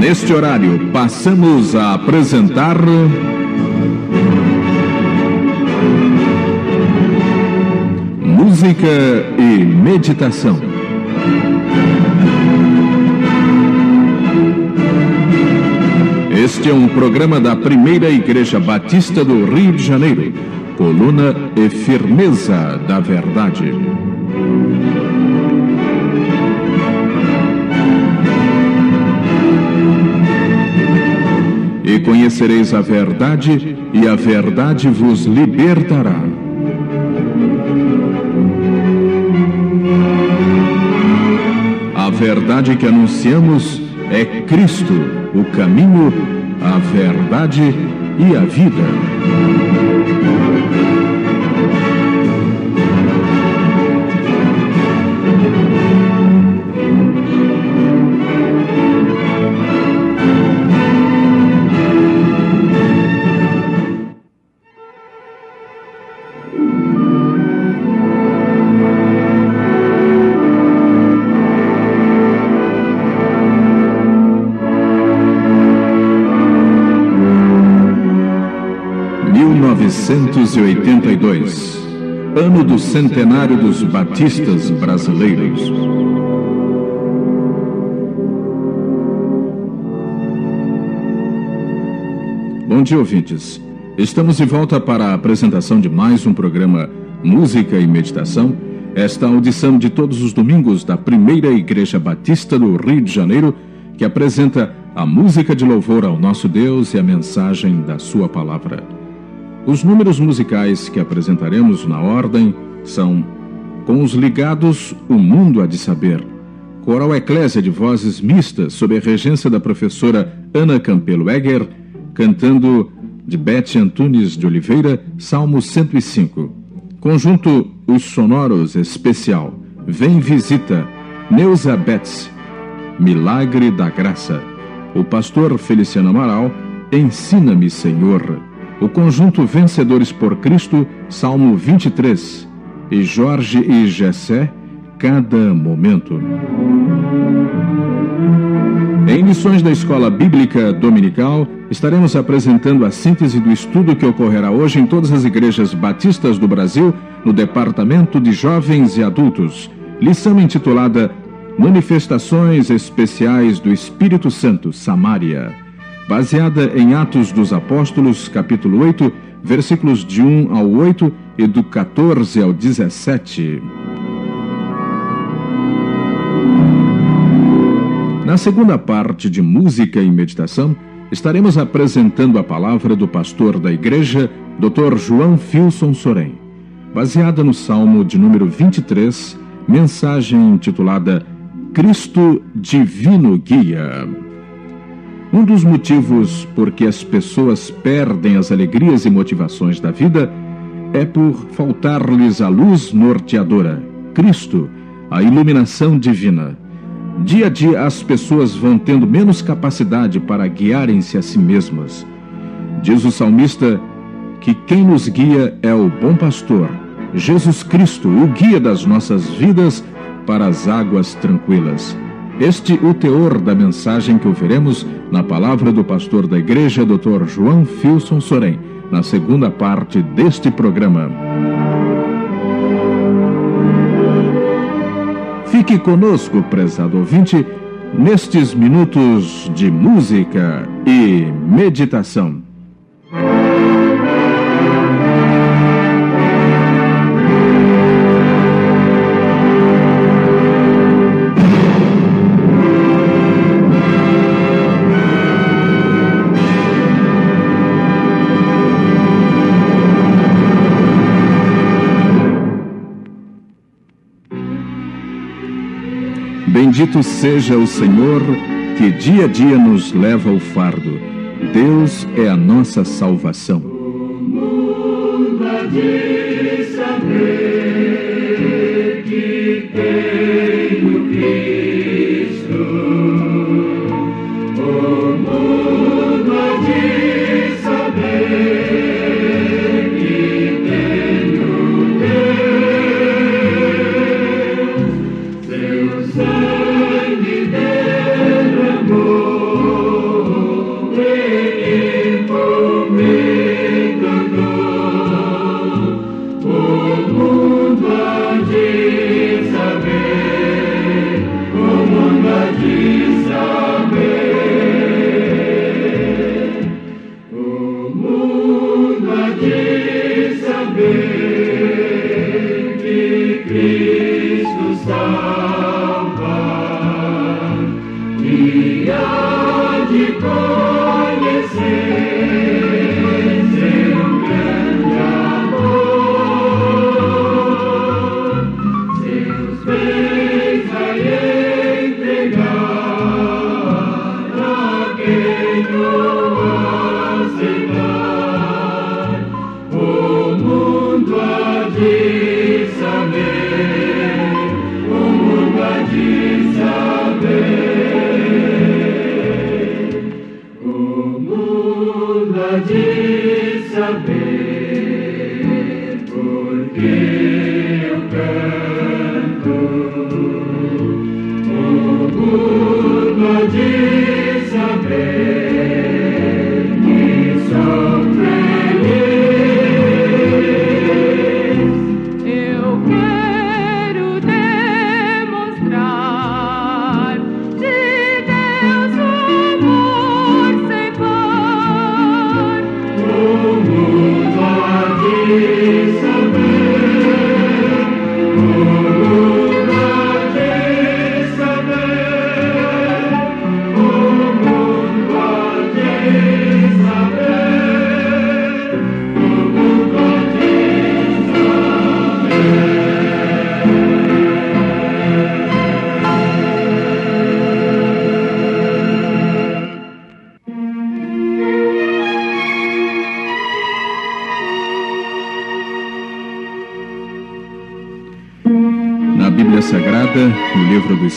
Neste horário, passamos a apresentar. Música e meditação. Este é um programa da Primeira Igreja Batista do Rio de Janeiro. Coluna e Firmeza da Verdade. E conhecereis a verdade, e a verdade vos libertará. A verdade que anunciamos é Cristo, o caminho, a verdade e a vida. 1942, ano do centenário dos batistas brasileiros. Bom dia, ouvintes. Estamos de volta para a apresentação de mais um programa Música e Meditação. Esta audição de todos os domingos da Primeira Igreja Batista do Rio de Janeiro, que apresenta a música de louvor ao nosso Deus e a mensagem da Sua palavra. Os números musicais que apresentaremos na ordem são Com os Ligados, o Mundo há de Saber. Coral Eclésia de vozes mistas, sob a regência da professora Ana Campelo Egger, cantando de Bete Antunes de Oliveira, Salmo 105. Conjunto Os Sonoros Especial, Vem Visita, Neuza Betts, Milagre da Graça. O pastor Feliciano Amaral, Ensina-me, Senhor. O conjunto Vencedores por Cristo, Salmo 23. E Jorge e Jessé, Cada Momento. Em lições da Escola Bíblica Dominical, estaremos apresentando a síntese do estudo que ocorrerá hoje em todas as igrejas batistas do Brasil, no Departamento de Jovens e Adultos. Lição intitulada Manifestações Especiais do Espírito Santo, Samaria. Baseada em Atos dos Apóstolos, capítulo 8, versículos de 1 ao 8 e do 14 ao 17. Na segunda parte de Música e Meditação, estaremos apresentando a palavra do pastor da igreja, Dr. João Filson Sorém, baseada no Salmo de número 23, mensagem intitulada Cristo Divino Guia. Um dos motivos por que as pessoas perdem as alegrias e motivações da vida é por faltar-lhes a luz norteadora, Cristo, a iluminação divina. Dia a dia as pessoas vão tendo menos capacidade para guiarem-se a si mesmas. Diz o salmista que quem nos guia é o bom pastor, Jesus Cristo, o guia das nossas vidas para as águas tranquilas. Este o teor da mensagem que ouviremos na palavra do pastor da igreja, Dr. João Filson Sorém, na segunda parte deste programa. Fique conosco, prezado ouvinte, nestes minutos de música e meditação. Bendito seja o Senhor que dia a dia nos leva o fardo. Deus é a nossa salvação. Guru Tadisabhe, Guru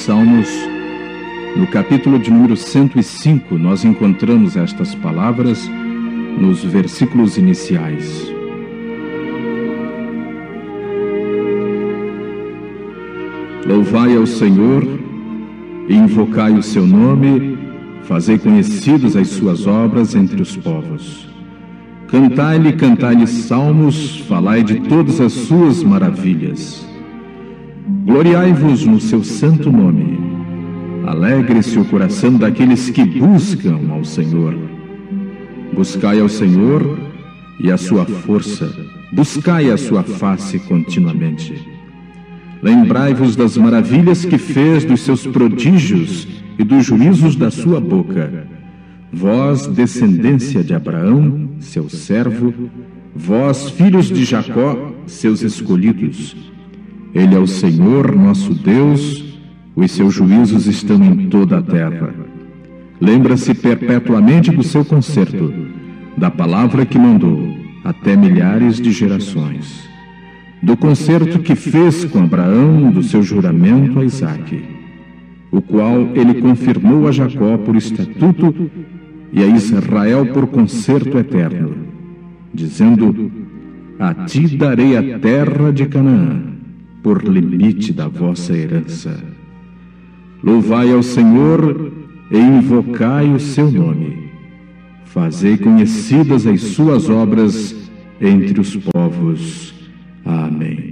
Salmos, no capítulo de número 105, nós encontramos estas palavras nos versículos iniciais. Louvai ao Senhor, invocai o seu nome, fazei conhecidas as suas obras entre os povos. Cantai-lhe, cantai-lhe salmos, falai de todas as suas maravilhas. Gloriai-vos no seu santo nome. Alegre-se o coração daqueles que buscam ao Senhor. Buscai ao Senhor e a sua força, buscai a sua face continuamente. Lembrai-vos das maravilhas que fez, dos seus prodígios e dos juízos da sua boca vós, descendência de Abraão, seu servo, vós, filhos de Jacó, seus escolhidos. Ele é o Senhor nosso Deus, os seus juízos estão em toda a terra. Lembra-se perpetuamente do seu conserto, da palavra que mandou, até milhares de gerações. Do concerto que fez com Abraão, do seu juramento a Isaque, o qual ele confirmou a Jacó por estatuto e a Israel por concerto eterno, dizendo: A ti darei a terra de Canaã, por limite da vossa herança. Louvai ao Senhor e invocai o seu nome. Fazei conhecidas as suas obras entre os povos. Amém.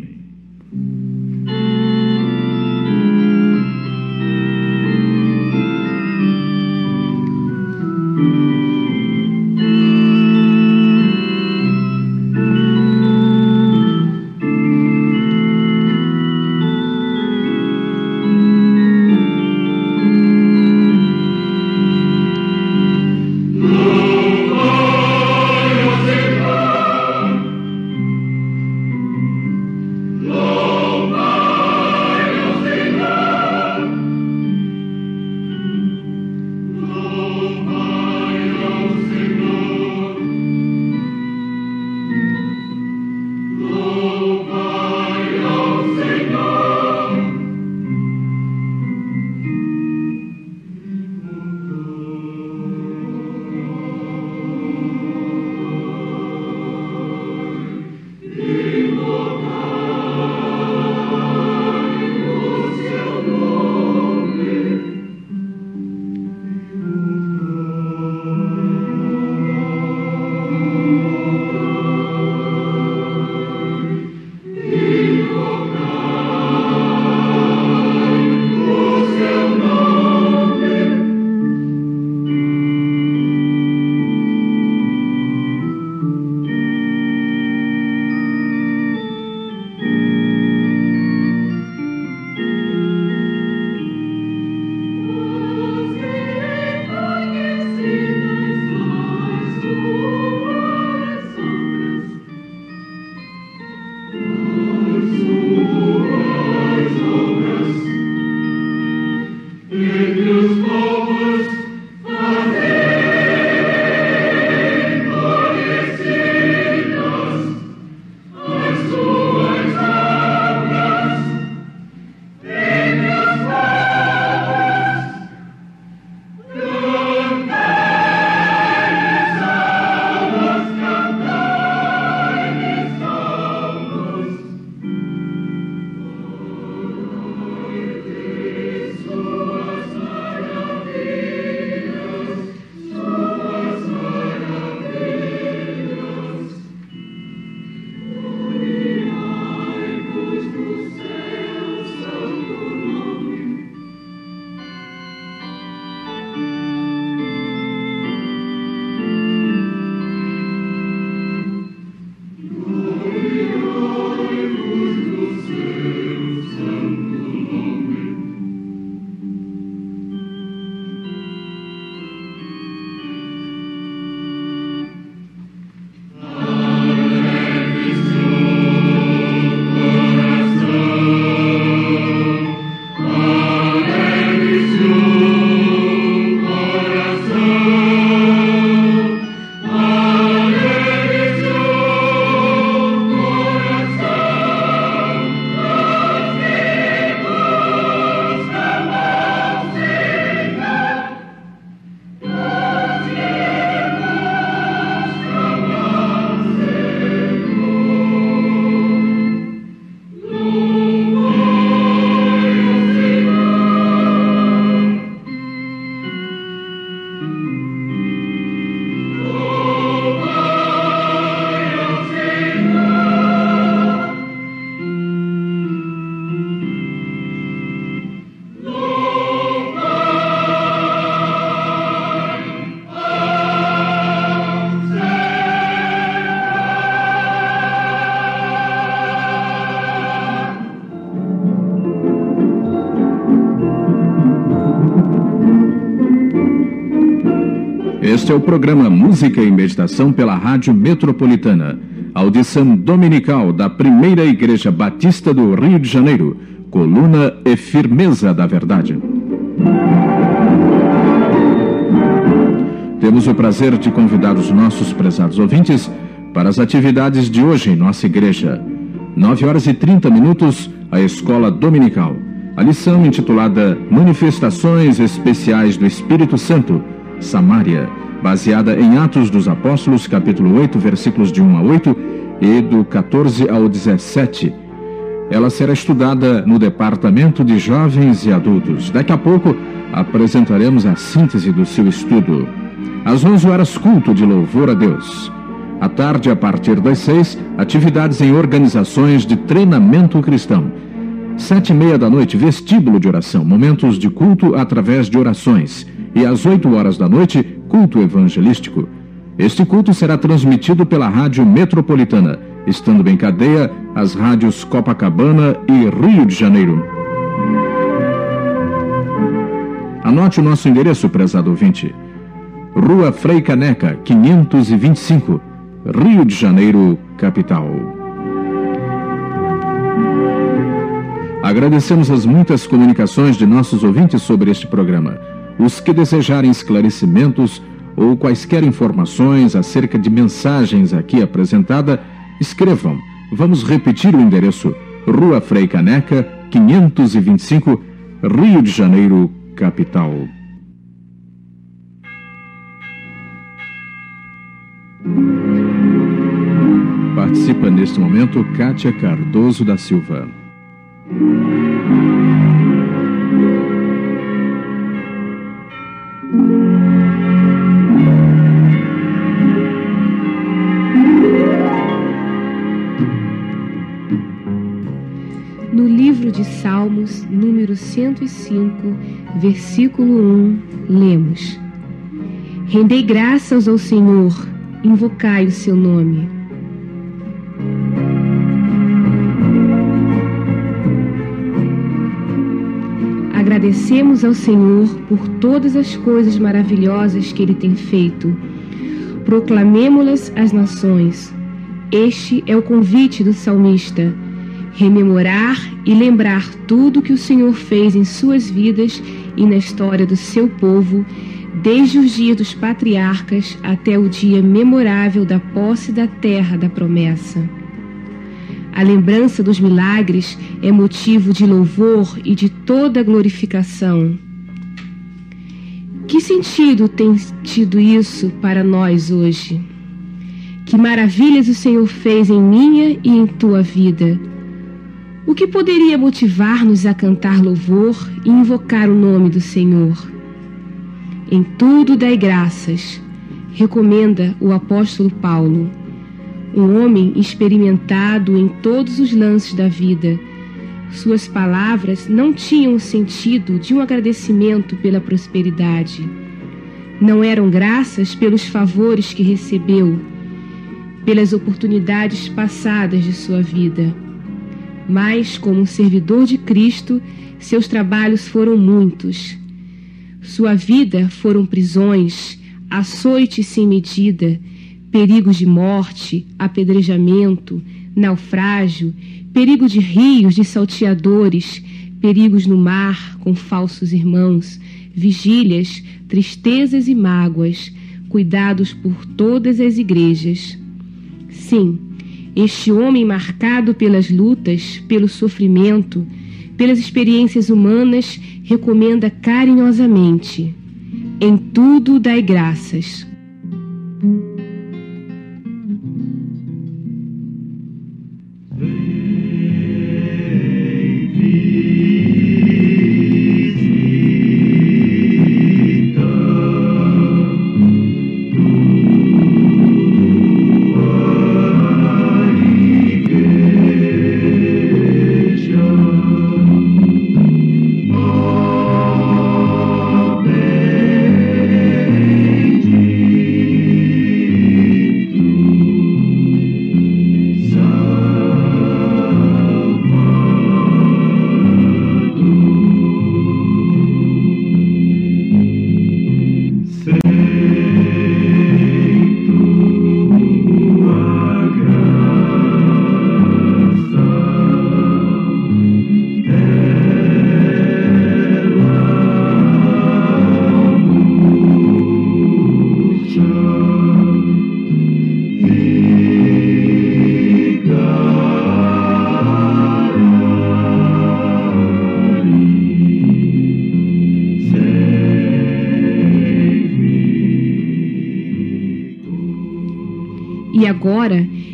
Este é o programa Música e Meditação pela Rádio Metropolitana. Audição dominical da Primeira Igreja Batista do Rio de Janeiro. Coluna e Firmeza da Verdade. Temos o prazer de convidar os nossos prezados ouvintes para as atividades de hoje em nossa igreja. 9 horas e 30 minutos, a Escola Dominical. A lição intitulada Manifestações Especiais do Espírito Santo Samaria, baseada em Atos dos Apóstolos, capítulo 8, versículos de 1 a 8 e do 14 ao 17. Ela será estudada no Departamento de Jovens e Adultos. Daqui a pouco apresentaremos a síntese do seu estudo. Às 11 horas, culto de louvor a Deus. À tarde, a partir das 6, atividades em organizações de treinamento cristão. Sete e meia da noite, vestíbulo de oração, momentos de culto através de orações e às 8 horas da noite, culto evangelístico. Este culto será transmitido pela Rádio Metropolitana, estando em cadeia as rádios Copacabana e Rio de Janeiro. Anote o nosso endereço, prezado ouvinte. Rua Frei Caneca, 525, Rio de Janeiro, capital. Agradecemos as muitas comunicações de nossos ouvintes sobre este programa. Os que desejarem esclarecimentos ou quaisquer informações acerca de mensagens aqui apresentada, escrevam. Vamos repetir o endereço: Rua Frei Caneca, 525, Rio de Janeiro, capital. Participa neste momento Kátia Cardoso da Silva. No livro de Salmos, número 105, versículo 1, lemos: Rendei graças ao Senhor, invocai o seu nome. Agradecemos ao Senhor por todas as coisas maravilhosas que Ele tem feito. Proclamemo-las às nações. Este é o convite do salmista rememorar e lembrar tudo que o Senhor fez em suas vidas e na história do seu povo, desde os dias dos patriarcas até o dia memorável da posse da terra da promessa. A lembrança dos milagres é motivo de louvor e de toda glorificação. Que sentido tem tido isso para nós hoje? Que maravilhas o Senhor fez em minha e em tua vida o que poderia motivar-nos a cantar louvor e invocar o nome do Senhor? Em tudo dai graças, recomenda o apóstolo Paulo, um homem experimentado em todos os lances da vida. Suas palavras não tinham o sentido de um agradecimento pela prosperidade. Não eram graças pelos favores que recebeu, pelas oportunidades passadas de sua vida mas, como servidor de Cristo, seus trabalhos foram muitos. Sua vida foram prisões, açoites sem medida, perigos de morte, apedrejamento, naufrágio, perigo de rios de salteadores, perigos no mar com falsos irmãos, vigílias, tristezas e mágoas, cuidados por todas as igrejas. Sim, este homem marcado pelas lutas, pelo sofrimento, pelas experiências humanas, recomenda carinhosamente: em tudo dai graças.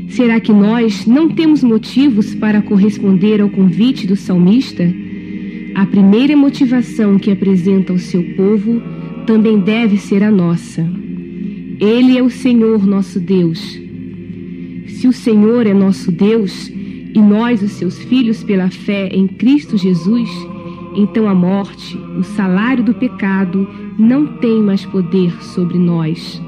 Será que nós não temos motivos para corresponder ao convite do salmista? A primeira motivação que apresenta ao seu povo também deve ser a nossa. Ele é o Senhor nosso Deus. Se o Senhor é nosso Deus e nós, os seus filhos, pela fé em Cristo Jesus, então a morte, o salário do pecado, não tem mais poder sobre nós.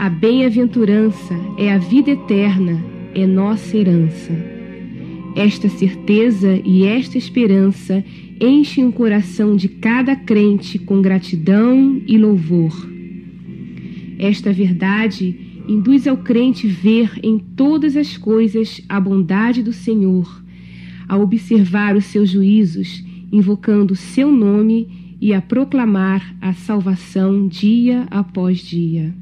A bem-aventurança é a vida eterna, é nossa herança. Esta certeza e esta esperança enchem o coração de cada crente com gratidão e louvor. Esta verdade induz ao crente ver em todas as coisas a bondade do Senhor, a observar os seus juízos, invocando seu nome e a proclamar a salvação dia após dia.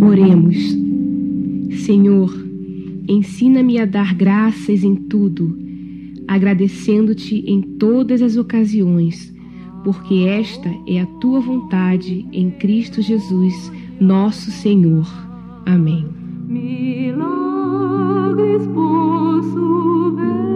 Oremos. Senhor, ensina-me a dar graças em tudo, agradecendo-te em todas as ocasiões, porque esta é a tua vontade em Cristo Jesus, nosso Senhor. Amém. Milagres posso ver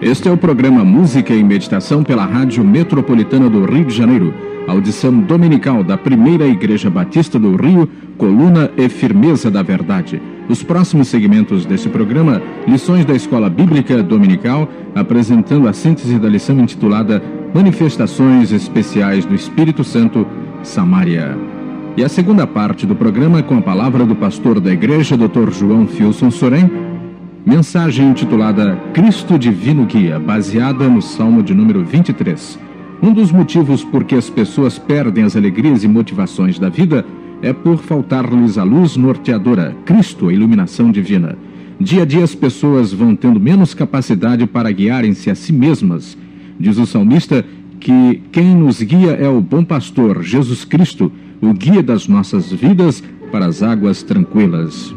Este é o programa Música e Meditação pela Rádio Metropolitana do Rio de Janeiro. Audição dominical da Primeira Igreja Batista do Rio, Coluna e Firmeza da Verdade. Os próximos segmentos desse programa, lições da Escola Bíblica Dominical, apresentando a síntese da lição intitulada Manifestações Especiais do Espírito Santo, Samaria. E a segunda parte do programa com a palavra do pastor da igreja, Dr. João Filson Sorém, Mensagem intitulada Cristo Divino Guia, baseada no Salmo de número 23. Um dos motivos por que as pessoas perdem as alegrias e motivações da vida é por faltar-lhes a luz norteadora, Cristo, a iluminação divina. Dia a dia as pessoas vão tendo menos capacidade para guiarem-se a si mesmas. Diz o salmista que quem nos guia é o bom pastor, Jesus Cristo, o guia das nossas vidas para as águas tranquilas.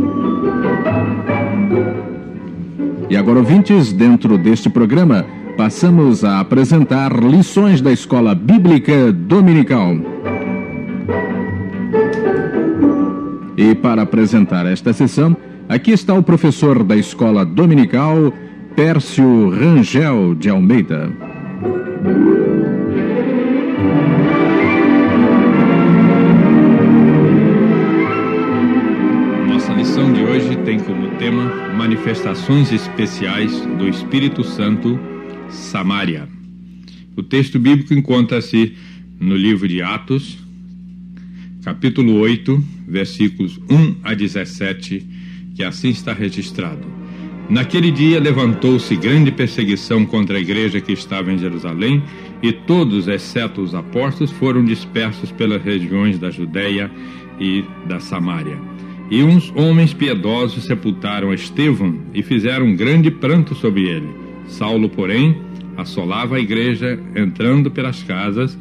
E agora, ouvintes, dentro deste programa, passamos a apresentar lições da Escola Bíblica Dominical. E para apresentar esta sessão, aqui está o professor da Escola Dominical, Pércio Rangel de Almeida. lição de hoje tem como tema Manifestações Especiais do Espírito Santo, Samaria. O texto bíblico encontra-se no livro de Atos, capítulo 8, versículos 1 a 17, que assim está registrado. Naquele dia levantou-se grande perseguição contra a igreja que estava em Jerusalém, e todos, exceto os apóstolos, foram dispersos pelas regiões da Judéia e da Samária. E uns homens piedosos sepultaram Estevão e fizeram um grande pranto sobre ele. Saulo, porém, assolava a igreja, entrando pelas casas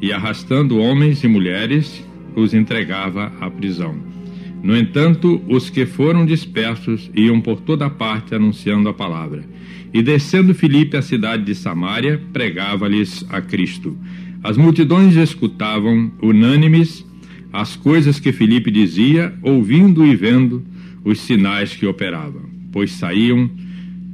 e arrastando homens e mulheres, os entregava à prisão. No entanto, os que foram dispersos iam por toda parte anunciando a palavra. E descendo Filipe à cidade de Samaria, pregava-lhes a Cristo. As multidões escutavam, unânimes, as coisas que Filipe dizia, ouvindo e vendo os sinais que operava, pois saíam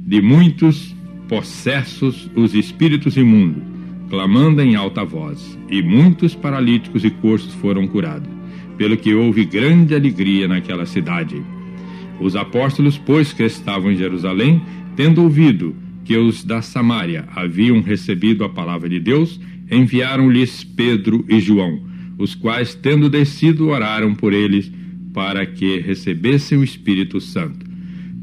de muitos possessos os espíritos imundos, clamando em alta voz, e muitos paralíticos e coxos foram curados, pelo que houve grande alegria naquela cidade. Os apóstolos, pois que estavam em Jerusalém, tendo ouvido que os da Samária haviam recebido a palavra de Deus, enviaram-lhes Pedro e João os quais, tendo descido, oraram por eles para que recebessem o Espírito Santo,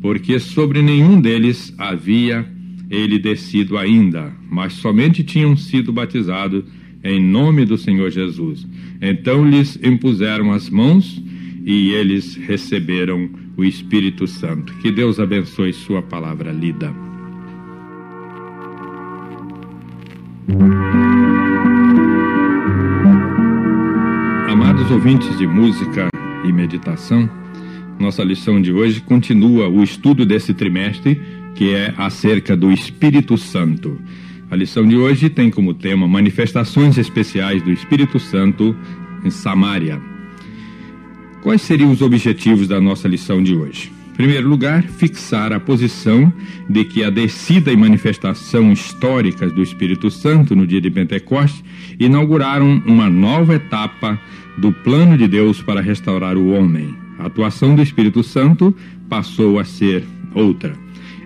porque sobre nenhum deles havia ele descido ainda, mas somente tinham sido batizados em nome do Senhor Jesus. Então lhes impuseram as mãos e eles receberam o Espírito Santo. Que Deus abençoe Sua palavra lida. Amados ouvintes de música e meditação, nossa lição de hoje continua o estudo desse trimestre, que é acerca do Espírito Santo. A lição de hoje tem como tema Manifestações Especiais do Espírito Santo em Samaria. Quais seriam os objetivos da nossa lição de hoje? Em primeiro lugar, fixar a posição de que a descida e manifestação históricas do Espírito Santo no dia de Pentecostes inauguraram uma nova etapa do plano de Deus para restaurar o homem. A atuação do Espírito Santo passou a ser outra.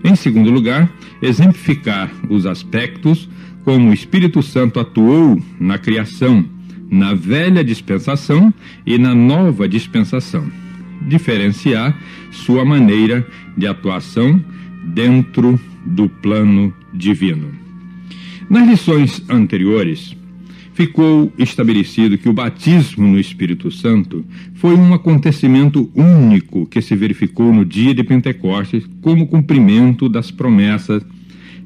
Em segundo lugar, exemplificar os aspectos como o Espírito Santo atuou na criação, na velha dispensação e na nova dispensação. Diferenciar sua maneira de atuação dentro do plano divino. Nas lições anteriores, ficou estabelecido que o batismo no Espírito Santo foi um acontecimento único que se verificou no dia de Pentecostes como cumprimento das promessas,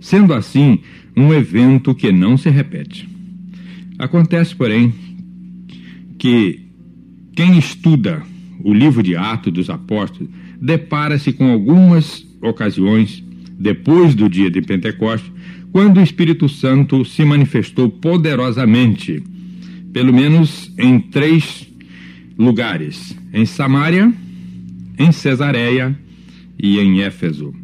sendo assim um evento que não se repete. Acontece, porém, que quem estuda o livro de Atos dos Apóstolos depara-se com algumas ocasiões depois do dia de Pentecostes quando o Espírito Santo se manifestou poderosamente, pelo menos em três lugares: em Samaria, em Cesareia e em Éfeso.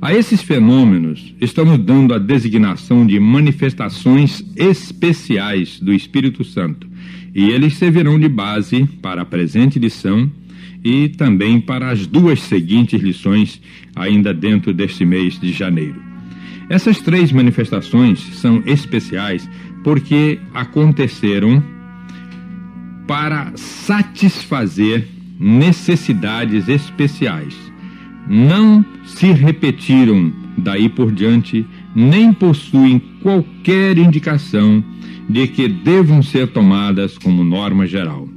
A esses fenômenos estamos dando a designação de manifestações especiais do Espírito Santo, e eles servirão de base para a presente lição e também para as duas seguintes lições, ainda dentro deste mês de janeiro. Essas três manifestações são especiais porque aconteceram para satisfazer necessidades especiais. Não se repetiram daí por diante, nem possuem qualquer indicação de que devam ser tomadas como norma geral.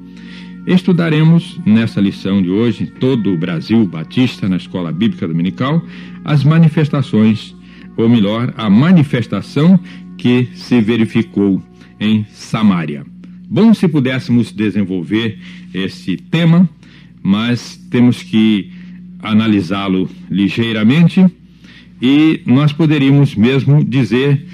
Estudaremos nessa lição de hoje, todo o Brasil Batista na Escola Bíblica Dominical, as manifestações, ou melhor, a manifestação que se verificou em Samaria. Bom se pudéssemos desenvolver esse tema, mas temos que analisá-lo ligeiramente e nós poderíamos mesmo dizer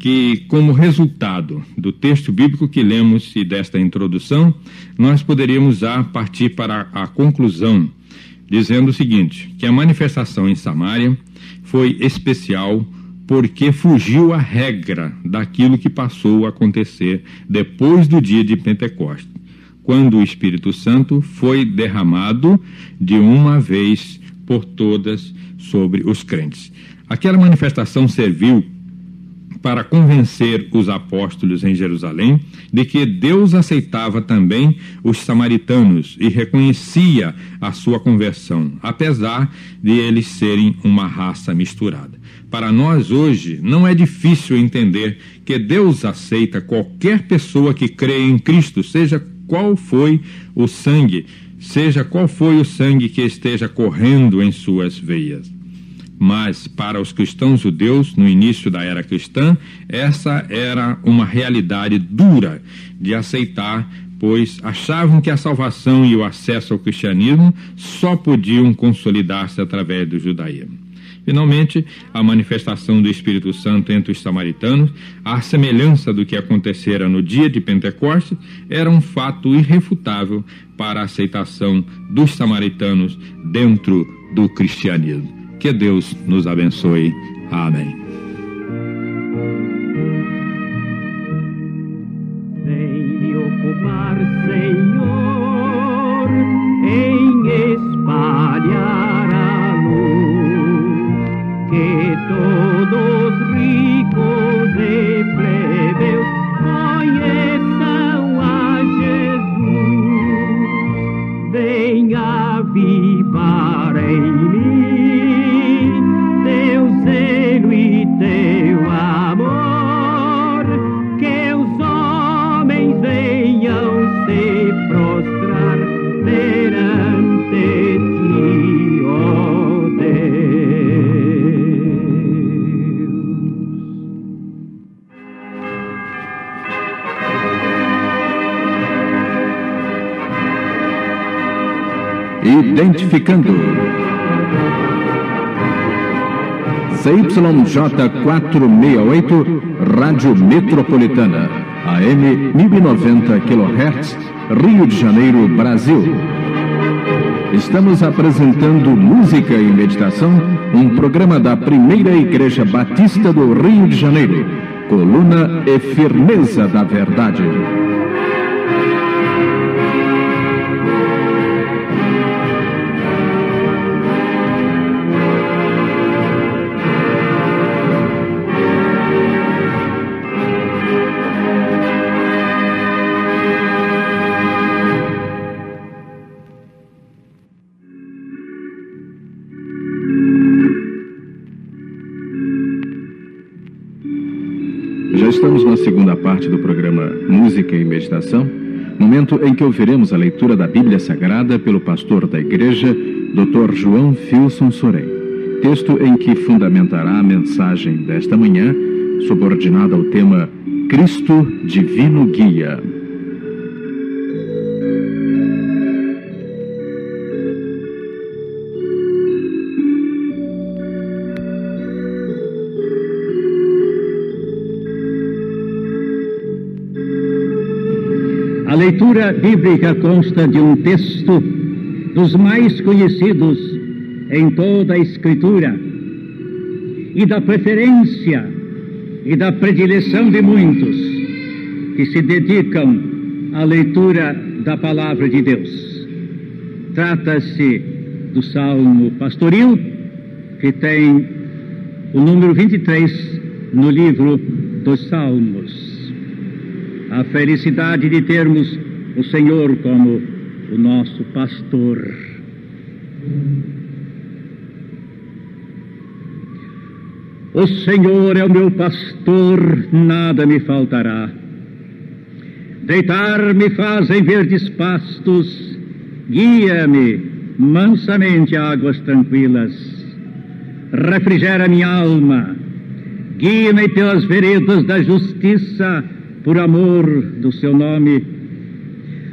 que, como resultado do texto bíblico que lemos e desta introdução, nós poderíamos já partir para a conclusão, dizendo o seguinte: que a manifestação em Samaria foi especial porque fugiu à regra daquilo que passou a acontecer depois do dia de Pentecostes, quando o Espírito Santo foi derramado de uma vez por todas sobre os crentes. Aquela manifestação serviu para convencer os apóstolos em Jerusalém de que Deus aceitava também os samaritanos e reconhecia a sua conversão, apesar de eles serem uma raça misturada. Para nós hoje não é difícil entender que Deus aceita qualquer pessoa que crê em Cristo, seja qual foi o sangue, seja qual foi o sangue que esteja correndo em suas veias. Mas para os cristãos judeus, no início da era cristã, essa era uma realidade dura de aceitar, pois achavam que a salvação e o acesso ao cristianismo só podiam consolidar-se através do judaísmo. Finalmente, a manifestação do Espírito Santo entre os samaritanos, à semelhança do que acontecera no dia de Pentecostes, era um fato irrefutável para a aceitação dos samaritanos dentro do cristianismo. Que Deus nos abençoe. Amém. Vem me ocupar, Senhor, em espalhar a luz que todos Identificando. CYJ468, Rádio Metropolitana, AM 1090 kHz, Rio de Janeiro, Brasil. Estamos apresentando Música e Meditação, um programa da Primeira Igreja Batista do Rio de Janeiro. Coluna e Firmeza da Verdade. Parte do programa Música e Meditação, momento em que ouviremos a leitura da Bíblia Sagrada pelo pastor da igreja, Dr. João Filson Sorém. Texto em que fundamentará a mensagem desta manhã, subordinada ao tema Cristo Divino Guia. Leitura bíblica consta de um texto dos mais conhecidos em toda a Escritura, e da preferência e da predileção de muitos que se dedicam à leitura da palavra de Deus. Trata-se do Salmo Pastoril, que tem o número 23 no livro dos Salmos. A felicidade de termos o Senhor como o nosso pastor. O Senhor é o meu pastor, nada me faltará. Deitar-me faz em verdes pastos, guia-me mansamente a águas tranquilas. Refrigera minha alma, guia-me pelas veredas da justiça, por amor do seu nome.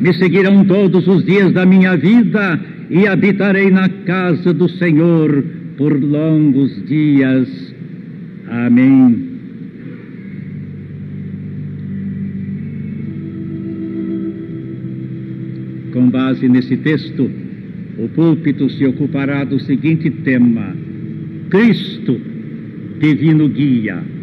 me seguirão todos os dias da minha vida e habitarei na casa do Senhor por longos dias. Amém. Com base nesse texto, o púlpito se ocupará do seguinte tema: Cristo, divino guia.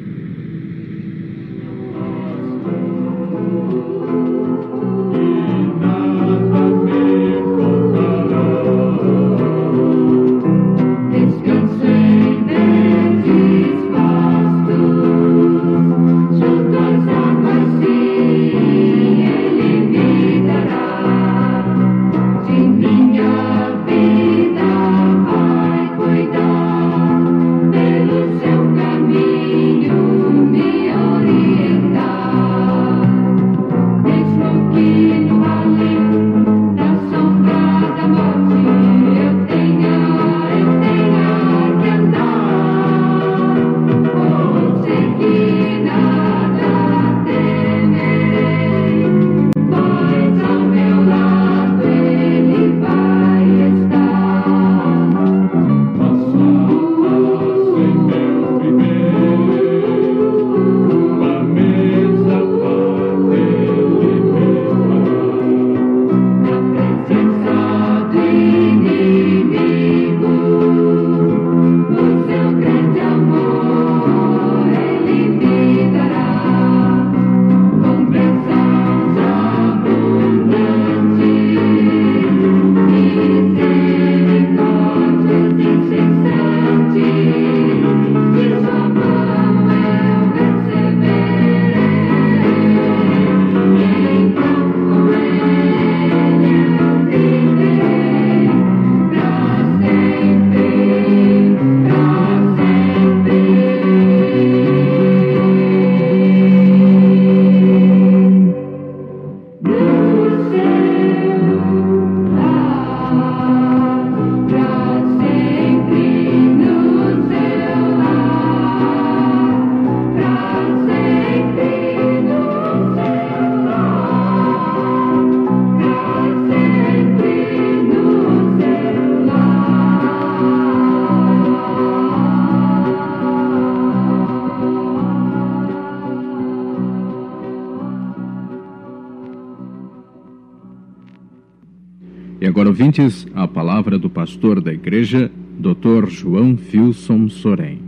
Ouvintes, a palavra do pastor da igreja, Dr. João Filson Sorém.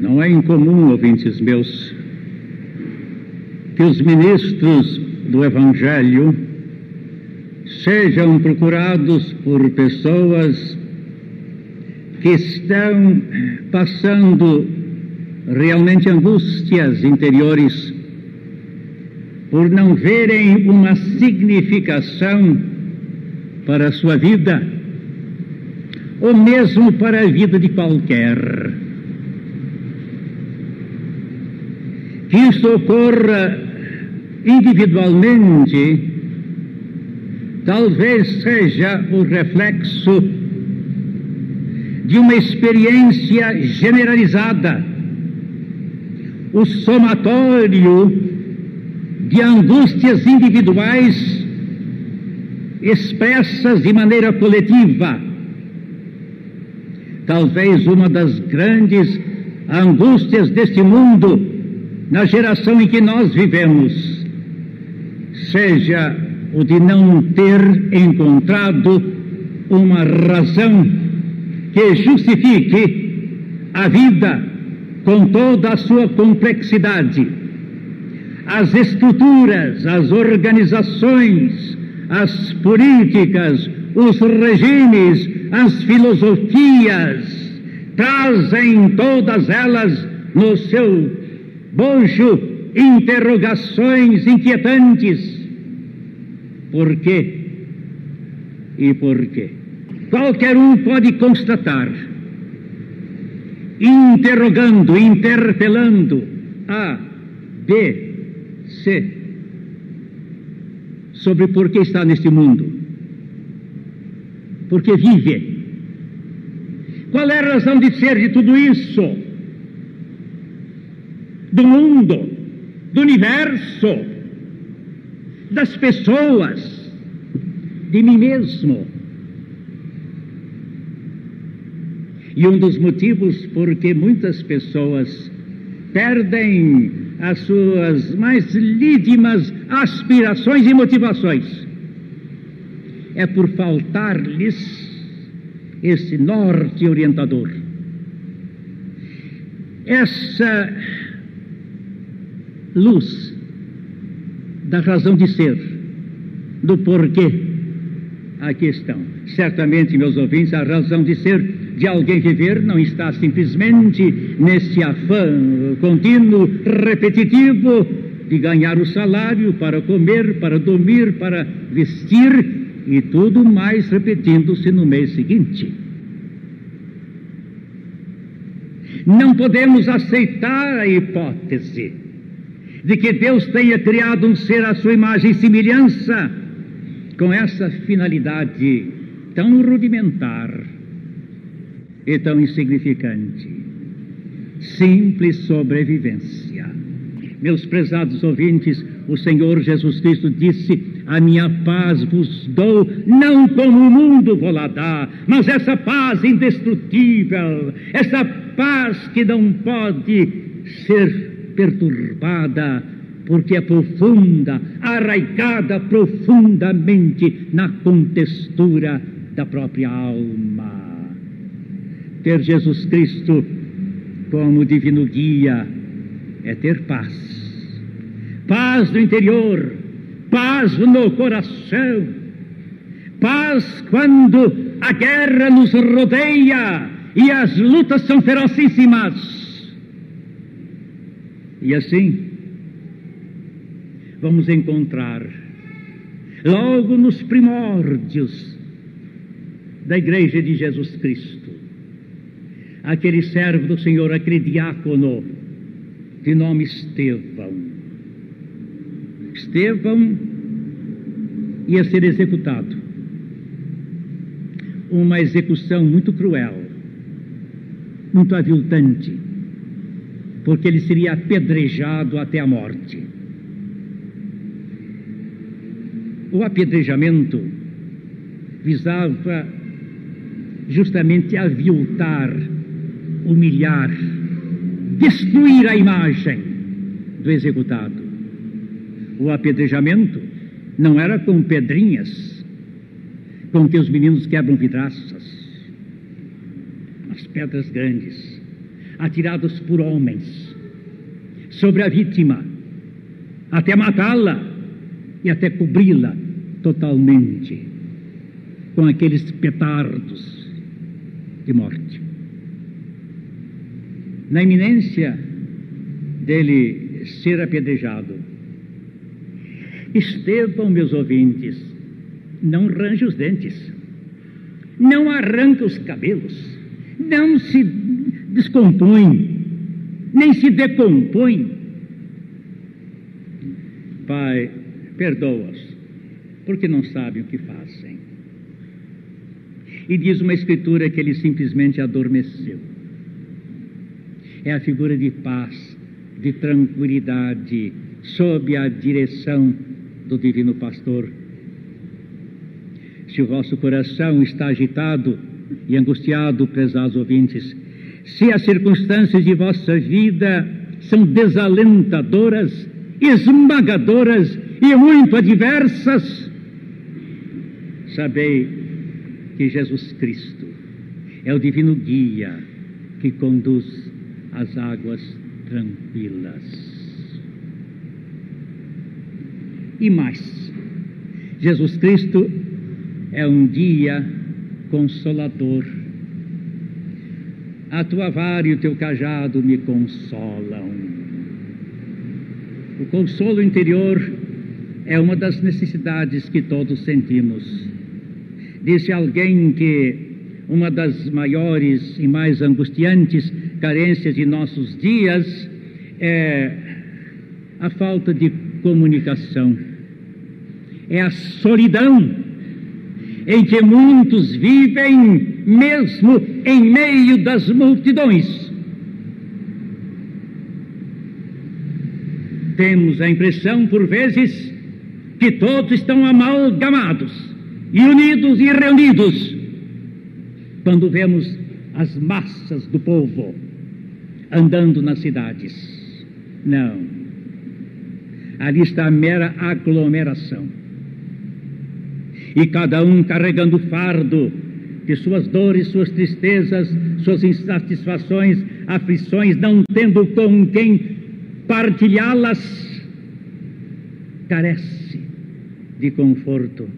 Não é incomum, ouvintes meus, que os ministros do Evangelho sejam procurados por pessoas que estão passando realmente angústias interiores por não verem uma significação para a sua vida, ou mesmo para a vida de qualquer. Que isso ocorra individualmente, talvez seja o reflexo de uma experiência generalizada, o somatório de angústias individuais expressas de maneira coletiva. Talvez uma das grandes angústias deste mundo, na geração em que nós vivemos, seja o de não ter encontrado uma razão que justifique a vida com toda a sua complexidade. As estruturas, as organizações, as políticas, os regimes, as filosofias, trazem todas elas no seu bojo interrogações inquietantes. Por quê? E por quê? Qualquer um pode constatar, interrogando, interpelando A, B, C, sobre por que está neste mundo, por que vive. Qual é a razão de ser de tudo isso? Do mundo, do universo, das pessoas, de mim mesmo. E um dos motivos por que muitas pessoas perdem as suas mais lídimas aspirações e motivações é por faltar-lhes esse norte orientador. Essa luz da razão de ser, do porquê, aqui estão. Certamente, meus ouvintes, a razão de ser de alguém viver não está simplesmente nesse afã contínuo, repetitivo, de ganhar o salário para comer, para dormir, para vestir e tudo mais repetindo-se no mês seguinte. Não podemos aceitar a hipótese de que Deus tenha criado um ser à sua imagem e semelhança com essa finalidade tão rudimentar e tão insignificante. Simples sobrevivência. Meus prezados ouvintes, o Senhor Jesus Cristo disse: A minha paz vos dou, não como o mundo vou lá dar, mas essa paz indestrutível, essa paz que não pode ser perturbada, porque é profunda, arraigada profundamente na contextura da própria alma. Ter Jesus Cristo como divino guia é ter paz paz no interior, paz no coração, paz quando a guerra nos rodeia e as lutas são ferocíssimas. E assim, vamos encontrar, logo nos primórdios da Igreja de Jesus Cristo, aquele servo do Senhor, aquele diácono, de nome Estevão Estevão ia ser executado. Uma execução muito cruel, muito aviltante, porque ele seria apedrejado até a morte. O apedrejamento visava justamente aviltar, humilhar, destruir a imagem do executado. O apedrejamento não era com pedrinhas com que os meninos quebram vidraças, as pedras grandes, atiradas por homens sobre a vítima, até matá-la e até cobri-la totalmente com aqueles petardos de morte. Na iminência dele ser apedrejado, Estevão, meus ouvintes, não range os dentes, não arranca os cabelos, não se descompõe, nem se decompõe. Pai, perdoa-os, porque não sabem o que fazem. E diz uma escritura que ele simplesmente adormeceu. É a figura de paz de tranquilidade sob a direção do Divino Pastor. Se o vosso coração está agitado e angustiado, prezados ouvintes, se as circunstâncias de vossa vida são desalentadoras, esmagadoras e muito adversas, sabei que Jesus Cristo é o divino guia que conduz as águas tranquilas. E mais, Jesus Cristo é um guia consolador. A tua vara e o teu cajado me consolam. O consolo interior é uma das necessidades que todos sentimos. Disse alguém que uma das maiores e mais angustiantes carências de nossos dias é a falta de comunicação. É a solidão em que muitos vivem, mesmo em meio das multidões. Temos a impressão, por vezes, que todos estão amalgamados e unidos e reunidos quando vemos as massas do povo andando nas cidades. Não. Ali está a mera aglomeração. E cada um carregando o fardo de suas dores, suas tristezas, suas insatisfações, aflições, não tendo com quem partilhá-las, carece de conforto.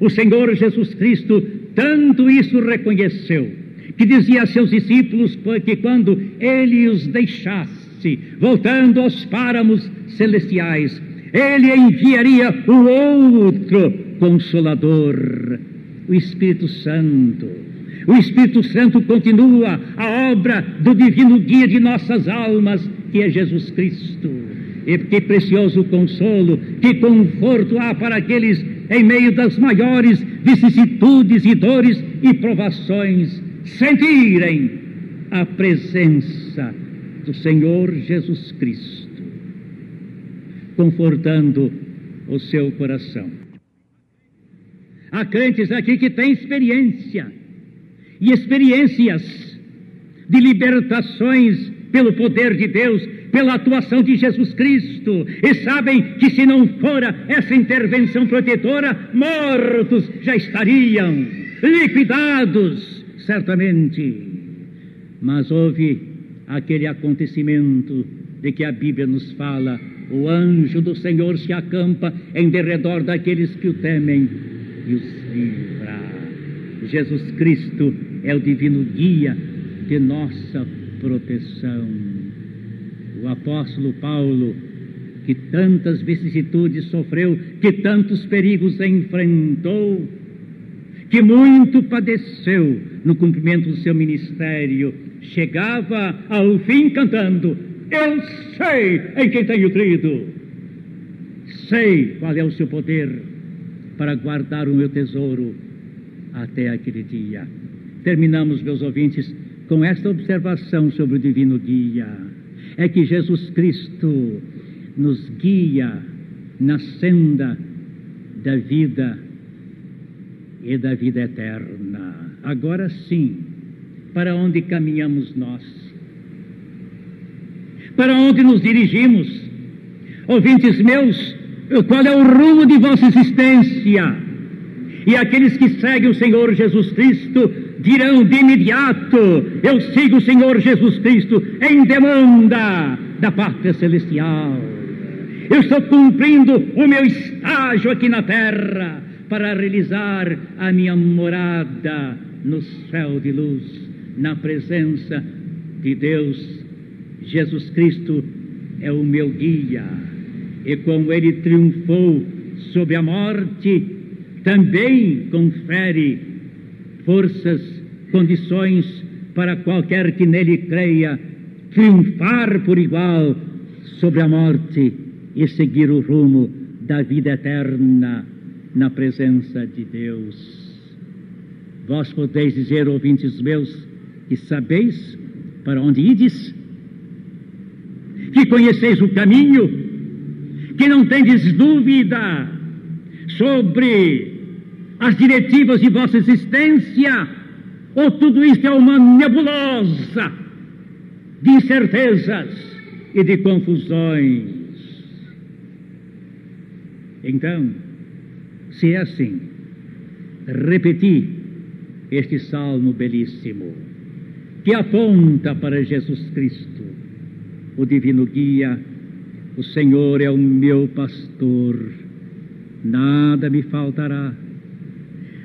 O Senhor Jesus Cristo tanto isso reconheceu, que dizia a seus discípulos que quando ele os deixasse, voltando aos páramos celestiais, ele enviaria o outro consolador, o Espírito Santo. O Espírito Santo continua a obra do divino guia de nossas almas, que é Jesus Cristo. E que precioso consolo, que conforto há para aqueles em meio das maiores vicissitudes e dores e provações, sentirem a presença do Senhor Jesus Cristo, confortando o seu coração. Há crentes aqui que têm experiência e experiências de libertações pelo poder de Deus, pela atuação de Jesus Cristo, e sabem que se não fora essa intervenção protetora, mortos já estariam, liquidados, certamente. Mas houve aquele acontecimento de que a Bíblia nos fala: o anjo do Senhor se acampa em derredor daqueles que o temem e os livra. Jesus Cristo é o divino guia de nossa proteção. O apóstolo Paulo, que tantas vicissitudes sofreu, que tantos perigos enfrentou, que muito padeceu no cumprimento do seu ministério, chegava ao fim cantando: Eu sei em quem tenho crido, sei qual é o seu poder para guardar o meu tesouro até aquele dia. Terminamos, meus ouvintes, com esta observação sobre o divino guia: é que Jesus Cristo nos guia na senda da vida e da vida eterna. Agora sim, para onde caminhamos nós? Para onde nos dirigimos? Ouvintes meus, qual é o rumo de vossa existência? E aqueles que seguem o Senhor Jesus Cristo dirão de imediato: Eu sigo o Senhor Jesus Cristo em demanda da pátria celestial. Eu estou cumprindo o meu estágio aqui na terra para realizar a minha morada no céu de luz, na presença de Deus. Jesus Cristo é o meu guia, e como ele triunfou sobre a morte, também confere forças, condições para qualquer que nele creia triunfar por igual sobre a morte e seguir o rumo da vida eterna na presença de Deus. Vós podeis dizer, ouvintes meus, que sabeis para onde ides? que conheceis o caminho, que não tendes dúvida sobre as diretivas de vossa existência, ou tudo isto é uma nebulosa de incertezas e de confusões. Então, se é assim, repeti este salmo belíssimo, que aponta para Jesus Cristo, o divino guia, o Senhor é o meu pastor, nada me faltará.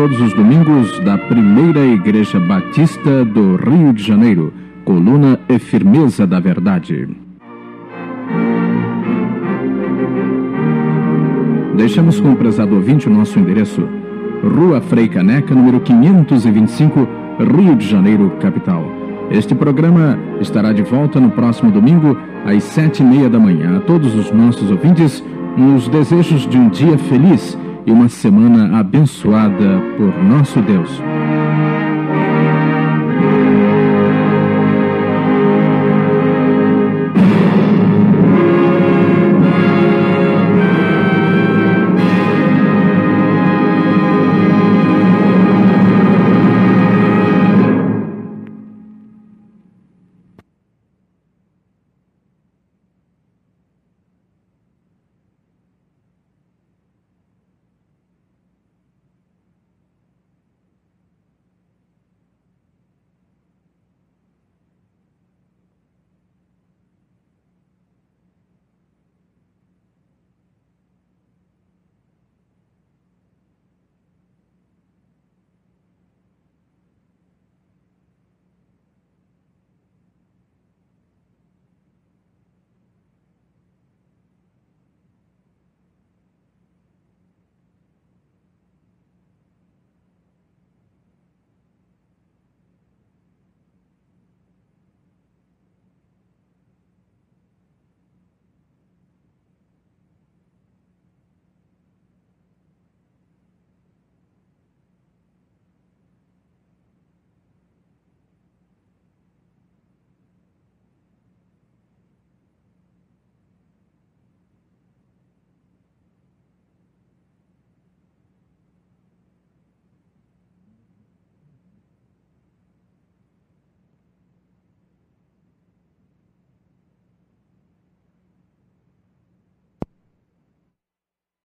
Todos os domingos da Primeira Igreja Batista do Rio de Janeiro, coluna e firmeza da verdade. Deixamos com o prezado ouvinte o nosso endereço. Rua Frei Caneca, número 525, Rio de Janeiro, capital. Este programa estará de volta no próximo domingo, às sete e meia da manhã. A todos os nossos ouvintes, nos desejos de um dia feliz e uma semana abençoada por nosso Deus.